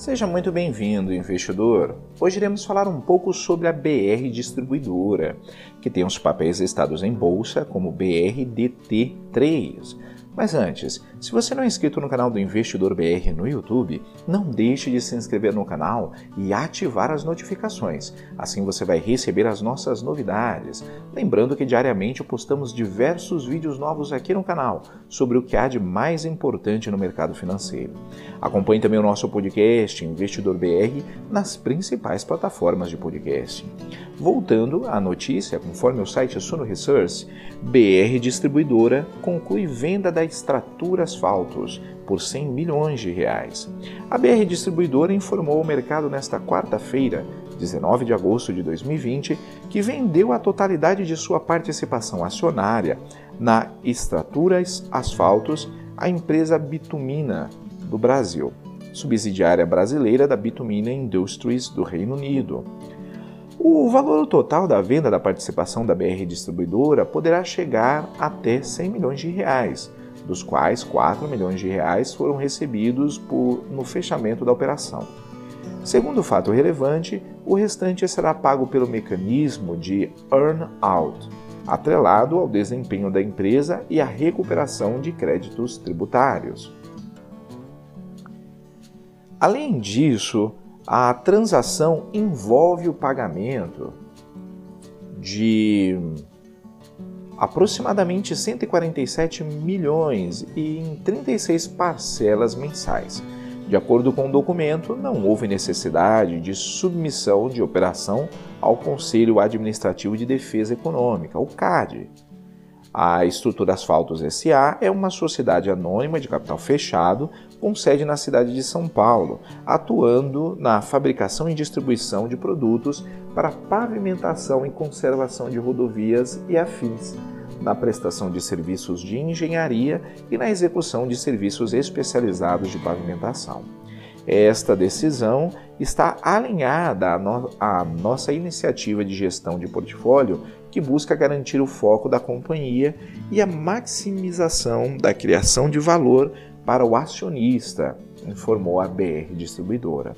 Seja muito bem-vindo, investidor. Hoje iremos falar um pouco sobre a BR Distribuidora, que tem os papéis listados em bolsa como BRDT3 mas antes, se você não é inscrito no canal do Investidor BR no YouTube, não deixe de se inscrever no canal e ativar as notificações. Assim você vai receber as nossas novidades. Lembrando que diariamente postamos diversos vídeos novos aqui no canal sobre o que há de mais importante no mercado financeiro. Acompanhe também o nosso podcast Investidor BR nas principais plataformas de podcast. Voltando à notícia, conforme o site Suno Research, BR Distribuidora conclui venda da Extratura Asfaltos por 100 milhões de reais. A BR Distribuidora informou ao mercado nesta quarta-feira, 19 de agosto de 2020, que vendeu a totalidade de sua participação acionária na Extraturas Asfaltos à empresa Bitumina do Brasil, subsidiária brasileira da Bitumina Industries do Reino Unido. O valor total da venda da participação da BR Distribuidora poderá chegar até 100 milhões de reais, dos quais 4 milhões de reais foram recebidos por, no fechamento da operação. Segundo fato relevante, o restante será pago pelo mecanismo de earn-out, atrelado ao desempenho da empresa e à recuperação de créditos tributários. Além disso, a transação envolve o pagamento de aproximadamente 147 milhões e em 36 parcelas mensais. De acordo com o documento, não houve necessidade de submissão de operação ao Conselho Administrativo de Defesa Econômica, o CAD. A Estrutura Asfaltos SA é uma sociedade anônima de capital fechado com sede na cidade de São Paulo, atuando na fabricação e distribuição de produtos para pavimentação e conservação de rodovias e afins, na prestação de serviços de engenharia e na execução de serviços especializados de pavimentação. Esta decisão está alinhada à, no à, nossa iniciativa de gestão de portfólio, que busca garantir o foco da companhia e a maximização da criação de valor para o acionista, informou a BR Distribuidora.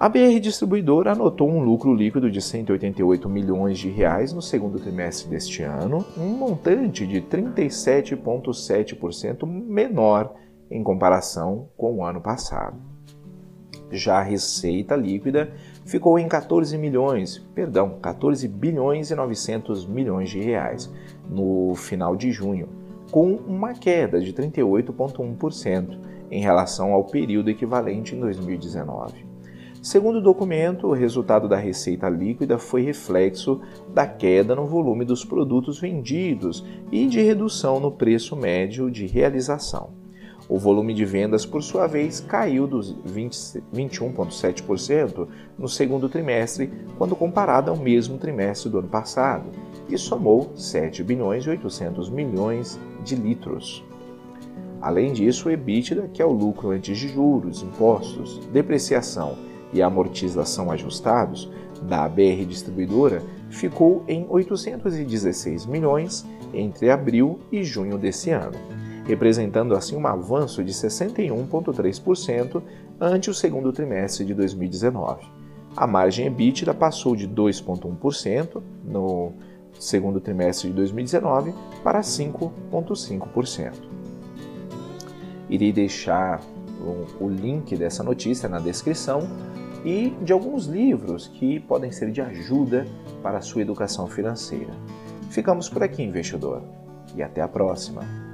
A BR Distribuidora anotou um lucro líquido de 188 milhões de reais no segundo trimestre deste ano, um montante de 37,7% menor em comparação com o ano passado. Já a receita líquida ficou em 14 milhões, perdão, 14 bilhões e 900 milhões de reais no final de junho, com uma queda de 38,1% em relação ao período equivalente em 2019. Segundo o documento, o resultado da receita líquida foi reflexo da queda no volume dos produtos vendidos e de redução no preço médio de realização. O volume de vendas, por sua vez, caiu dos 21,7% no segundo trimestre, quando comparado ao mesmo trimestre do ano passado, e somou 7 bilhões e 800 milhões de litros. Além disso, o EBITDA, que é o lucro antes de juros, impostos, depreciação e amortização ajustados da BR Distribuidora, ficou em 816 milhões entre abril e junho desse ano, representando assim um avanço de 61,3% ante o segundo trimestre de 2019. A margem EBITDA passou de 2,1% no segundo trimestre de 2019 para 5,5%. Irei deixar o link dessa notícia na descrição e de alguns livros que podem ser de ajuda para a sua educação financeira. Ficamos por aqui, investidor, e até a próxima!